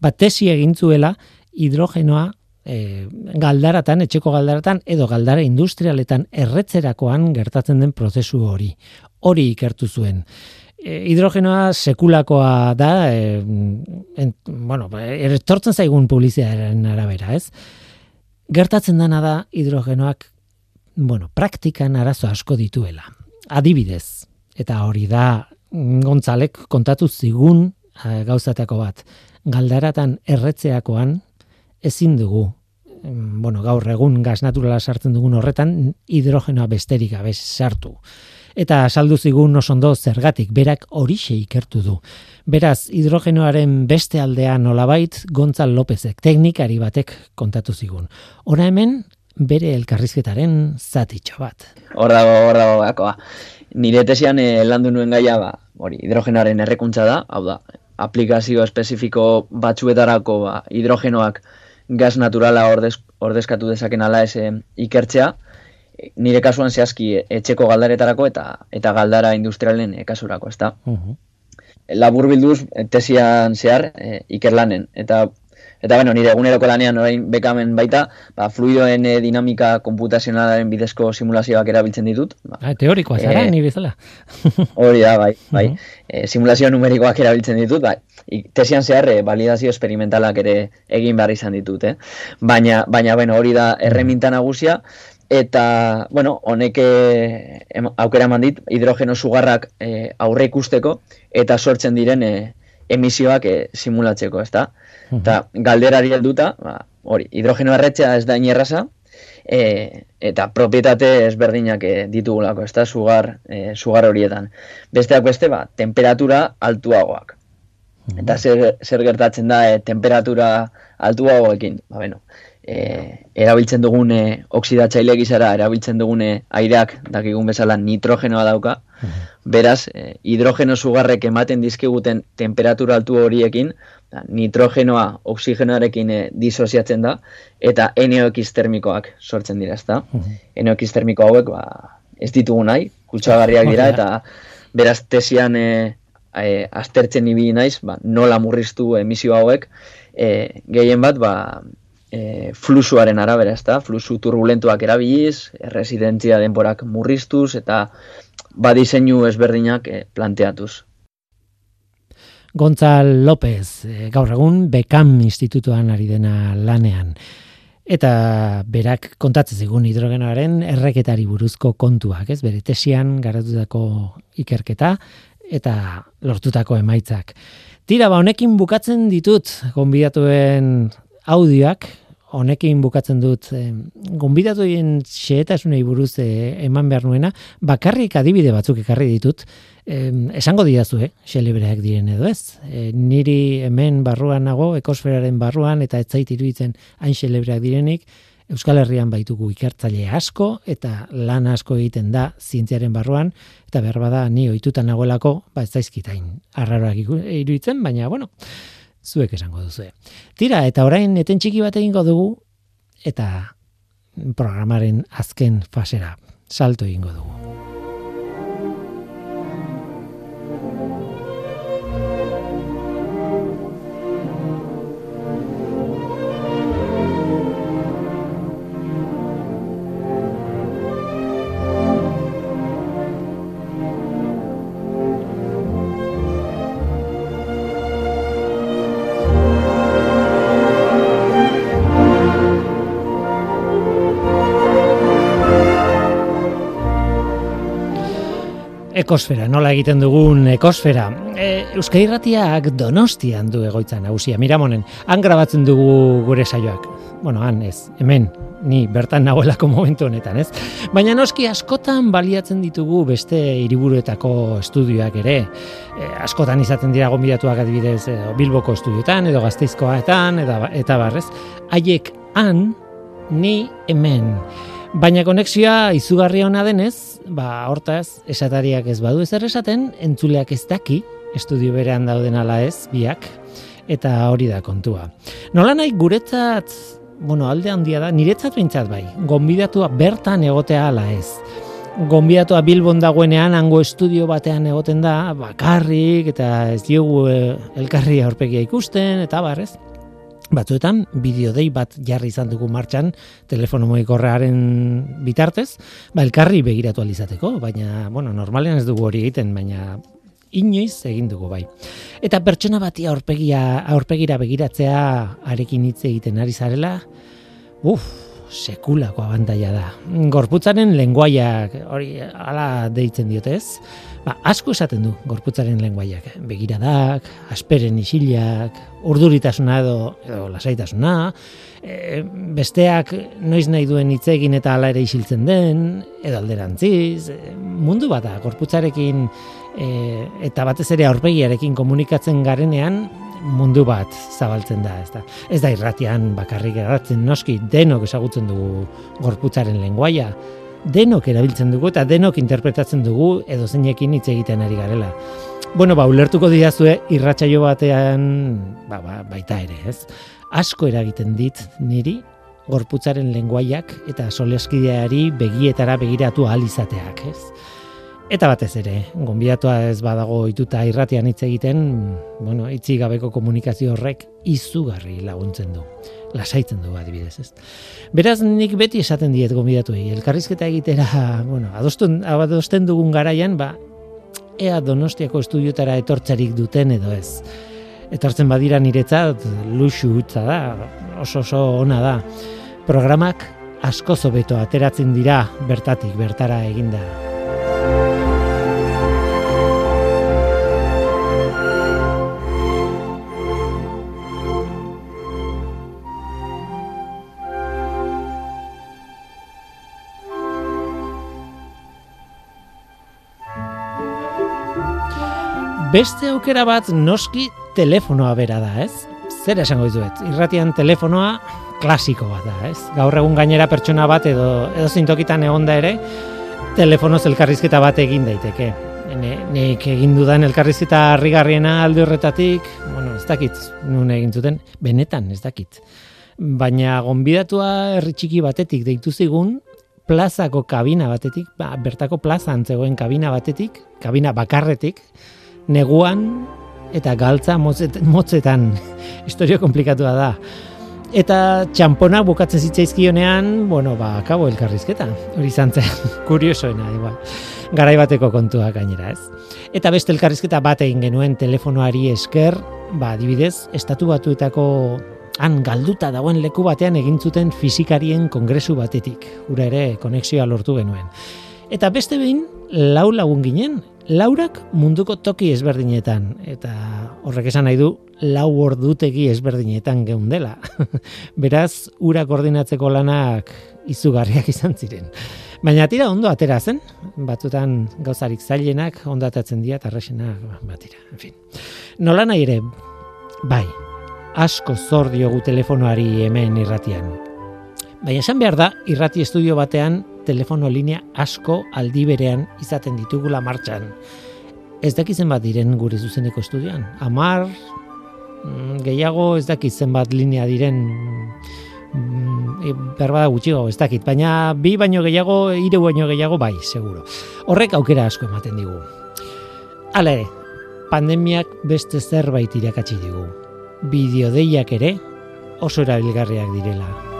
bat tesi egin zuela hidrogenoa e, galdaratan, etxeko galdaratan, edo galdara industrialetan erretzerakoan gertatzen den prozesu hori. Hori ikertu zuen. E, hidrogenoa sekulakoa da, e, en, bueno, etortzen zaigun publizitatearen arabera, ez? Gertatzen dana da hidrogenoak bueno, praktikan arazo asko dituela. Adibidez, eta hori da Gontzalek kontatu zigun eh, gauzatako bat. Galdaratan erretzeakoan ezin dugu bueno, gaur egun gas naturala sartzen dugun horretan hidrogenoa besterik gabe sartu. Eta saldu zigun oso ondo zergatik, berak horixe ikertu du. Beraz, hidrogenoaren beste aldean nolabait Gontzal Lópezek, teknikari batek kontatu zigun. Hora hemen, bere elkarrizketaren zatitxo bat. Hor dago, hor dago gakoa. Nire tesian eh, landu nuen gaia, ba, hori, hidrogenoaren errekuntza da, hau da, aplikazio espezifiko batzuetarako ba, hidrogenoak gas naturala ordez, ordezkatu dezaken ala ez eh, ikertzea, nire kasuan zehazki eh, etxeko galdaretarako eta eta galdara industrialen eh, kasurako, ezta? Uhum. labur bilduz eh, tesian zehar eh, ikerlanen. Eta, eta bueno, nire eguneroko lanean orain bekamen baita, ba, fluidoen dinamika komputazionalaren bidezko simulazioak erabiltzen ditut. Ba, Ah, teorikoa zara, Eh, ni bezala. hori da, bai, bai. Eh, simulazio numerikoak erabiltzen ditut, bai. Tesian zehar eh, validazio esperimentalak ere egin behar izan ditut, eh? Baina, baina bueno, hori da erreminta nagusia, eta, bueno, honek eh, aukera eman dit, hidrogeno sugarrak eh, aurre ikusteko, eta sortzen diren eh, emisioak eh, simulatzeko, ezta? Eta galderari helduta, ba, hori, hidrogeno erretzea ez da inerraza, e, eta propietate ezberdinak e, ditugulako, ezta sugar, e, sugar horietan. Besteak beste, ba, temperatura altuagoak. Eta zer, zer gertatzen da e, temperatura altuagoekin? Ba, bueno, e, erabiltzen dugun e, oksidatzaile gizara, erabiltzen dugun e, aireak dakigun bezala nitrogenoa dauka, beraz, e, hidrogeno sugarrek ematen dizkiguten temperatura altu horiekin, da, nitrogenoa oksigenoarekin e, disoziatzen da, eta NOx termikoak sortzen dira, ezta? NOx termiko hauek, ba, ez ditugu nahi, kutsagarriak dira, eta beraz tesian e, e, aztertzen ibili naiz, ba, nola murriztu emisio hauek, e, gehien bat, ba, e, fluxuaren arabera, ezta? Fluxu turbulentuak erabiliz, residentzia denborak murriztuz, eta ba diseinu ezberdinak e, planteatuz. Gontzal López, eh, gaur egun Bekam institutuan ari dena lanean. Eta berak kontatzen zigun hidrogenoaren erreketari buruzko kontuak, ez? Bere tesian garatutako ikerketa eta lortutako emaitzak. Tira, ba, honekin bukatzen ditut gonbidatuen audioak, honekin bukatzen dut eh, gonbidatuen xehetasunei buruz eh, eman behar nuena, bakarrik adibide batzuk ekarri ditut, eh, esango didazu, eh, xelebreak diren edo ez. Eh, niri hemen barruan nago, ekosferaren barruan, eta ez zait iruditzen hain xelebreak direnik, Euskal Herrian baitugu ikertzaile asko eta lan asko egiten da zientziaren barruan eta behar bada ni ohituta nagoelako, ba ez zaizkitain arraroak iruditzen, baina bueno, zuek esango duzu. Tira, eta orain eten txiki bat egingo dugu eta programaren azken fasera salto egingo dugu. Ekosfera, nola egiten dugun ekosfera. E, Euskal Irratiak donostian du egoitza nagusia, miramonen, han grabatzen dugu gure saioak. Bueno, han ez, hemen, ni bertan nagoelako momentu honetan, ez? Baina noski askotan baliatzen ditugu beste hiriburuetako estudioak ere. E, askotan izaten dira gonbidatuak adibidez e, Bilboko estudioetan edo Gasteizkoetan eta eta barrez. Haiek han ni hemen. Baina konexioa izugarri ona denez, ba hortaz esatariak ez badu ezer esaten, entzuleak ez daki estudio berean dauden ala ez biak eta hori da kontua. Nola nahi guretzat, bueno, alde handia da, niretzat behintzat bai, gonbidatua bertan egotea ala ez. Gonbidatua Bilbon dagoenean hango estudio batean egoten da, bakarrik eta ez diogu eh, elkarri aurpegia ikusten eta barrez batzuetan bideodei bat jarri izan dugu martxan telefono mugikorrearen bitartez, ba elkarri begiratu alizateko, baina bueno, normalean ez dugu hori egiten, baina inoiz egin dugu bai. Eta pertsona bati aurpegia aurpegira begiratzea arekin hitz egiten ari zarela, uf, sekulako abantaila da. Gorputzaren lenguaiak hori hala deitzen diote ez? Ba, asko esaten du gorputzaren lenguaiak, begiradak, asperen isilak, urduritasuna edo, edo lasaitasuna, e, besteak noiz nahi duen hitz egin eta hala ere isiltzen den, edo alderantziz, e, mundu bada gorputzarekin e, eta batez ere aurpegiarekin komunikatzen garenean mundu bat zabaltzen da, ez da. Ez da irratian bakarrik erratzen noski denok ezagutzen dugu gorputzaren lenguaia, denok erabiltzen dugu eta denok interpretatzen dugu edo zeinekin hitz egiten ari garela. Bueno, ba, ulertuko diazue irratsaio batean, ba, ba, baita ere, ez? Asko eragiten dit niri gorputzaren lenguaiak eta soleskideari begietara begiratu ahal izateak, ez? Eta batez ere, gonbidatua ez badago ituta irratian hitz egiten, bueno, itzi gabeko komunikazio horrek izugarri laguntzen du lasaitzen du adibidez, ez. Beraz nik beti esaten diet gonbidatuei, elkarrizketa egitera, bueno, adosten adosten dugun garaian, ba ea Donostiako estudiotara etortzarik duten edo ez. Etortzen badira niretzat luxu hutza da, oso oso ona da. Programak asko zobeto ateratzen dira bertatik bertara eginda. Beste aukera bat noski telefonoa bera da, ez? Zer esango dizuet? Irratian telefonoa klasiko bat da, ez? Gaur egun gainera pertsona bat edo edo zintokitan egonda ere telefonoz elkarrizketa bat egin daiteke. Ne, nik egin dudan elkarrizketa harrigarriena alde horretatik, bueno, ez dakit, nun egin zuten, benetan ez dakit. Baina gonbidatua herri txiki batetik deitu zigun, plazako kabina batetik, ba, bertako plaza antzegoen kabina batetik, kabina bakarretik, neguan eta galtza motzetan. Historio komplikatua da. Eta txampona bukatzen zitzaizkionean, bueno, ba, kabo elkarrizketa. Hori izan zen, kuriosoena, igual. Garai bateko kontua gainera, ez? Eta beste elkarrizketa bat egin genuen telefonoari esker, ba, adibidez, estatu batuetako han galduta dagoen leku batean egin zuten fizikarien kongresu batetik. Ura ere, konexioa lortu genuen. Eta beste behin, lau lagun ginen, laurak munduko toki ezberdinetan, eta horrek esan nahi du, lau ordutegi ezberdinetan geundela. Beraz, ura koordinatzeko lanak izugarriak izan ziren. Baina tira ondo atera zen, batzutan gauzarik zailenak ondatatzen dira eta arrexenak batira. En fin. Nola nahi ere, bai, asko zor diogu telefonoari hemen irratian. Baina esan behar da, irrati estudio batean telefono linea asko aldi berean izaten ditugula martxan. Ez dakizen bat diren gure zuzeneko estudioan. Amar, mm, gehiago ez dakizen bat linea diren mm, e, berba da gutxiago ez dakit, baina bi baino gehiago, hiru baino gehiago bai, seguro. Horrek aukera asko ematen digu. Hala ere, pandemiak beste zerbait irakatsi digu. Bideodeiak ere oso erabilgarriak direla.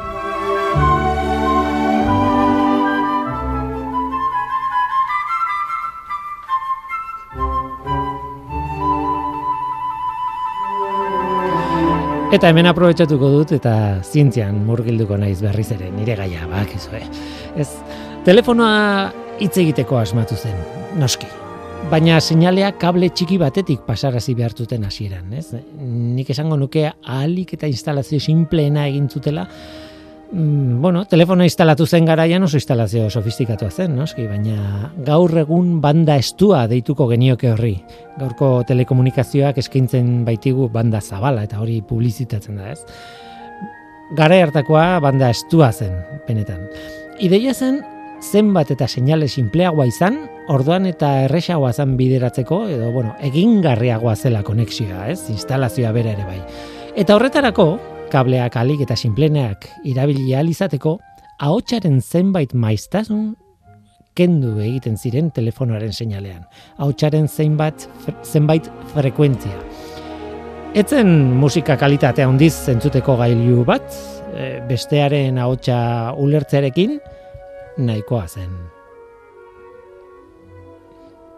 Eta hemen aprobetsatuko dut eta zientzian murgilduko naiz berriz ere nire gaia bak ez, telefonoa hitz egiteko asmatu zen, noski. baina seinalea kable txiki batetik pasarazi behartuten hasieran, ez? Nik esango nuke ahalik eta instalazio simpleena egin zutela, mm, bueno, telefono instalatu zen garaian oso instalazio sofistikatua zen, noski, baina gaur egun banda estua deituko genioke horri. Gaurko telekomunikazioak eskaintzen baitigu banda zabala eta hori publizitatzen da, ez? Gara hartakoa banda estua zen, benetan. Ideia zen zenbat eta seinale sinpleagoa izan, orduan eta erresagoa zen bideratzeko, edo, bueno, egingarriagoa zela konexioa, ez? Instalazioa bera ere bai. Eta horretarako, kableak alik eta sinpleneak irabili ahal izateko, ahotsaren zenbait maiztasun kendu egiten ziren telefonoaren seinalean. Ahotsaren zenbait, zenbait frekuentzia. Etzen musika kalitatea handiz zentzuteko gailu bat, e, bestearen ahotsa ulertzearekin, nahikoa zen.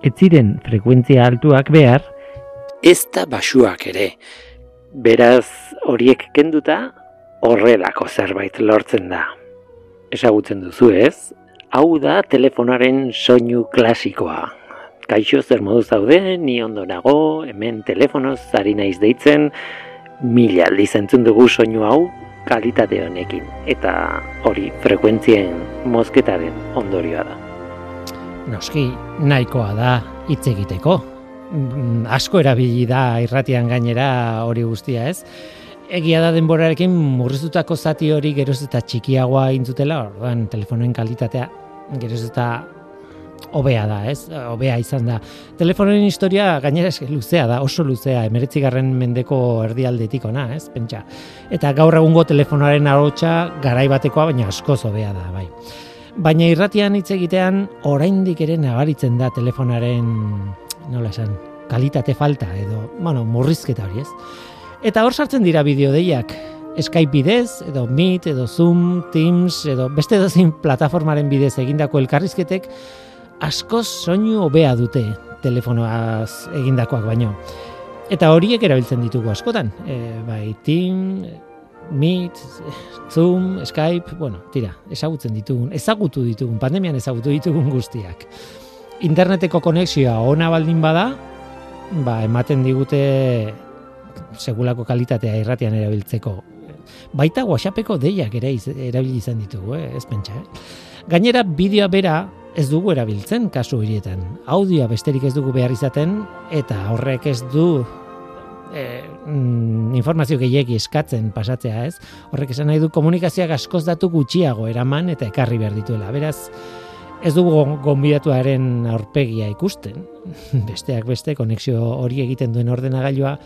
Ez ziren frekuentzia altuak behar, ez da basuak ere. Beraz, horiek kenduta, horrelako zerbait lortzen da. Esagutzen duzu ez, hau da telefonaren soinu klasikoa. Kaixo zer modu zaude, ni ondo nago, hemen telefonoz ari naiz deitzen, mila aldiz entzun dugu soinu hau, kalitate honekin eta hori frekuentzien mozketaren ondorioa da. Noski, nahikoa da hitz egiteko. Mm, asko erabili da irratian gainera hori guztia, ez? Egia da denborarekin murriztutako zati hori geroz eta txikiagoa intzutela, orduan telefonoen kalitatea geroz eta hobea da, ez? Hobea izan da. Telefonoen historia gainera luzea da, oso luzea, 19. mendeko erdialdetik ona, ez? Pentsa. Eta gaur egungo telefonoaren ahotsa garai batekoa, baina askoz hobea da, bai. Baina irratian hitz egitean oraindik ere nabaritzen da telefonaren nola esan, kalitate falta edo, bueno, murrizketa hori, ez? Eta hor sartzen dira bideodeiak, Skype bidez, edo Meet, edo Zoom, Teams, edo beste dozin plataformaren bidez egindako elkarrizketek, askoz soinu hobea dute telefonoaz egindakoak baino. Eta horiek erabiltzen ditugu askotan, e, bai Team, Meet, Zoom, Skype, bueno, tira, ezagutzen ditugun, ezagutu ditugun, pandemian ezagutu ditugun guztiak. Interneteko konexioa ona baldin bada, ba, ematen digute segulako kalitatea irratian erabiltzeko. Baita WhatsAppeko deiak ere erabili izan ditugu, eh? ez pentsa. Eh? Gainera, bideoa bera ez dugu erabiltzen kasu horietan. Audioa besterik ez dugu behar izaten eta horrek ez du e, informazio gehiegi eskatzen pasatzea, ez? Horrek esan nahi du komunikazioak askoz datu gutxiago eraman eta ekarri behar dituela. Beraz, ez dugu gonbidatuaren aurpegia ikusten. Besteak beste konexio hori egiten duen ordenagailua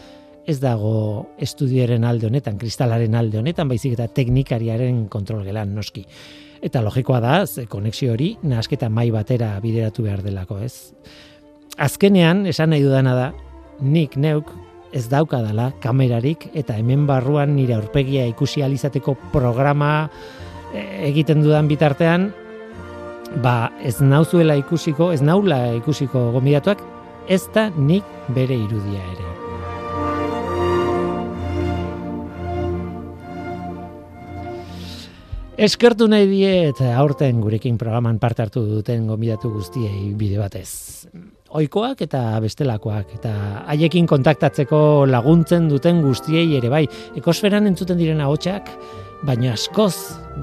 ez dago estudioaren alde honetan, kristalaren alde honetan, baizik eta teknikariaren kontrol gelan noski. Eta logikoa da, ze konexio hori nahasketa mai batera bideratu behar delako, ez? Azkenean, esan nahi dudana da, nik neuk ez daukadala kamerarik eta hemen barruan nire aurpegia ikusi alizateko programa eh, egiten dudan bitartean, ba ez nauzuela ikusiko, ez naula ikusiko gomidatuak, ez da nik bere irudia ere. Eskertu nahi diet aurten gurekin programan parte hartu duten gomidatu guztiei bide batez. Oikoak eta bestelakoak eta haiekin kontaktatzeko laguntzen duten guztiei ere bai. Ekosferan entzuten diren ahotsak, baina askoz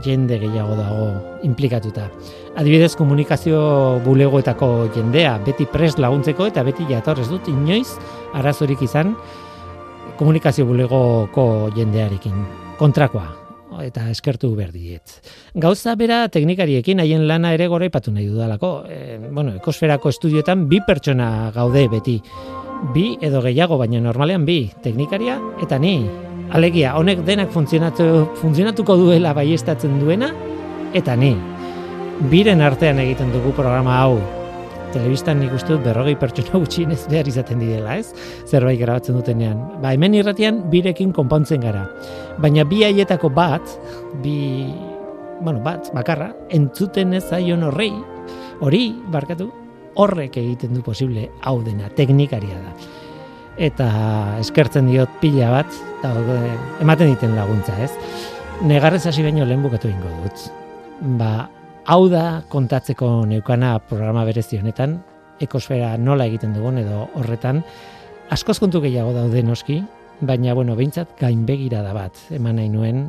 jende gehiago dago implikatuta. Adibidez komunikazio bulegoetako jendea beti pres laguntzeko eta beti jatorrez dut inoiz arazorik izan komunikazio bulegoko jendearekin. Kontrakoa, eta eskertu behar diet. Gauza bera teknikariekin haien lana ere gore ipatu nahi dudalako. E, bueno, ekosferako estudioetan bi pertsona gaude beti. Bi edo gehiago, baina normalean bi. Teknikaria eta ni. Alegia, honek denak funtzionatu, funtzionatuko duela baiestatzen duena, eta ni. Biren artean egiten dugu programa hau, telebistan nik uste dut berrogei pertsona gutxienez behar izaten didela, ez? Zerbait grabatzen dutenean. Ba, hemen irratian birekin konpontzen gara. Baina bi haietako bat, bi, bueno, bat, bakarra, entzuten ez zaion horrei, hori, barkatu, horrek egiten du posible hau dena, teknikaria da. Eta eskertzen diot pila bat, eta ematen diten laguntza, ez? Negarrez hasi baino lehen bukatu ingo dut. Ba, hau da kontatzeko neukana programa berezi honetan, ekosfera nola egiten dugun edo horretan askoz kontu gehiago daude noski, baina bueno, behintzat gainbegira da bat, eman nahi nuen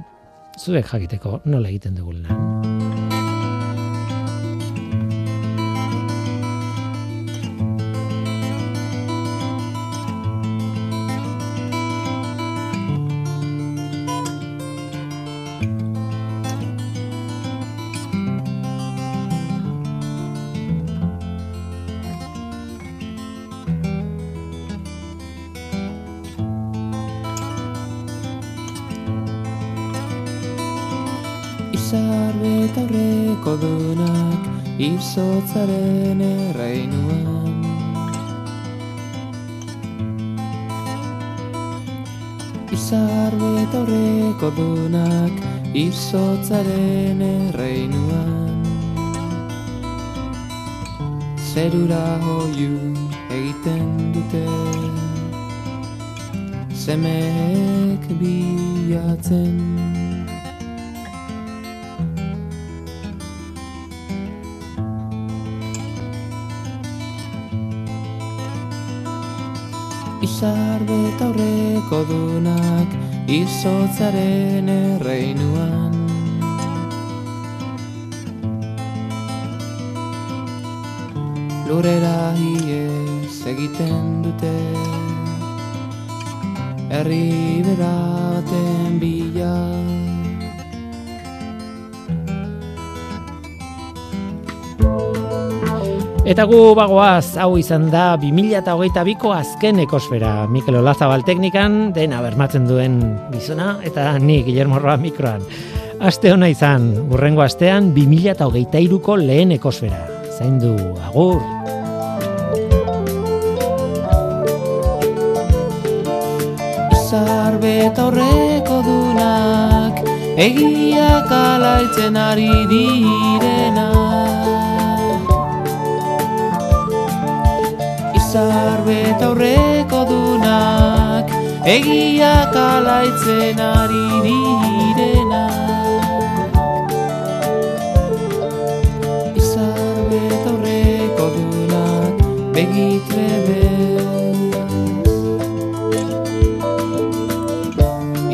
zuek jakiteko nola egiten dugun lan. Izotzaren erreinuan Izar betaurreko dunak izotzaren erreinuan Zerura hoiu egiten dute. Zemek bilatzen Izar betaurreko dunak izotzaren erreinuan. Lurera iez egiten dute Herri bera baten bila Eta gu bagoaz, hau izan da 2008ko azken ekosfera. Mikel Olazabal teknikan, dena bermatzen duen gizona, eta ni Guillermo Roa mikroan. Aste hona izan, urrengo astean 2008ko lehen ekosfera. Zaindu, agur! Izar betaurreko dunak Egiak alaitzen ari direnak Izar betaurreko dunak Egiak alaitzen ari direnak. Izar betaurreko dunak Begitrebe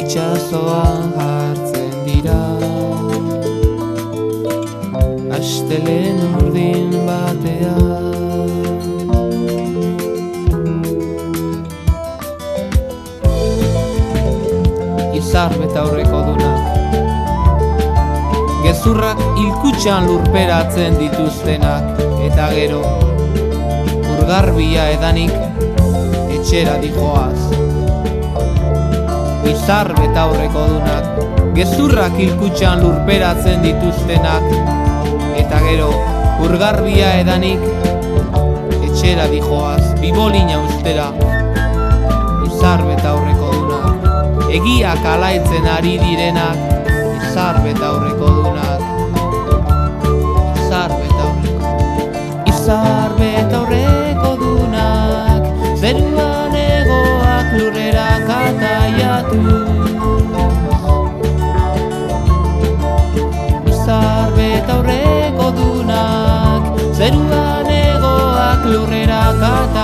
itxasoan hartzen dira Astelen Izar beta horreko duna. Gezurrak ilkutxan lurperatzen dituztenak Eta gero Urgarbia edanik Etxera dijoaz. Izar beta horreko dunak Gezurrak ilkutxan lurperatzen dituztenak Eta gero, urgarbia edanik Etxera dijoaz, bibolina ustera Izar beta Egiak alaitzen ari direnak. Izar beta horreko dunak. Izar beta horreko Izar beta horreko dunak. Zeruan egoak lurrera kataiatu. Izar beta horreko dunak. Zeruan egoak lurrera kataiatu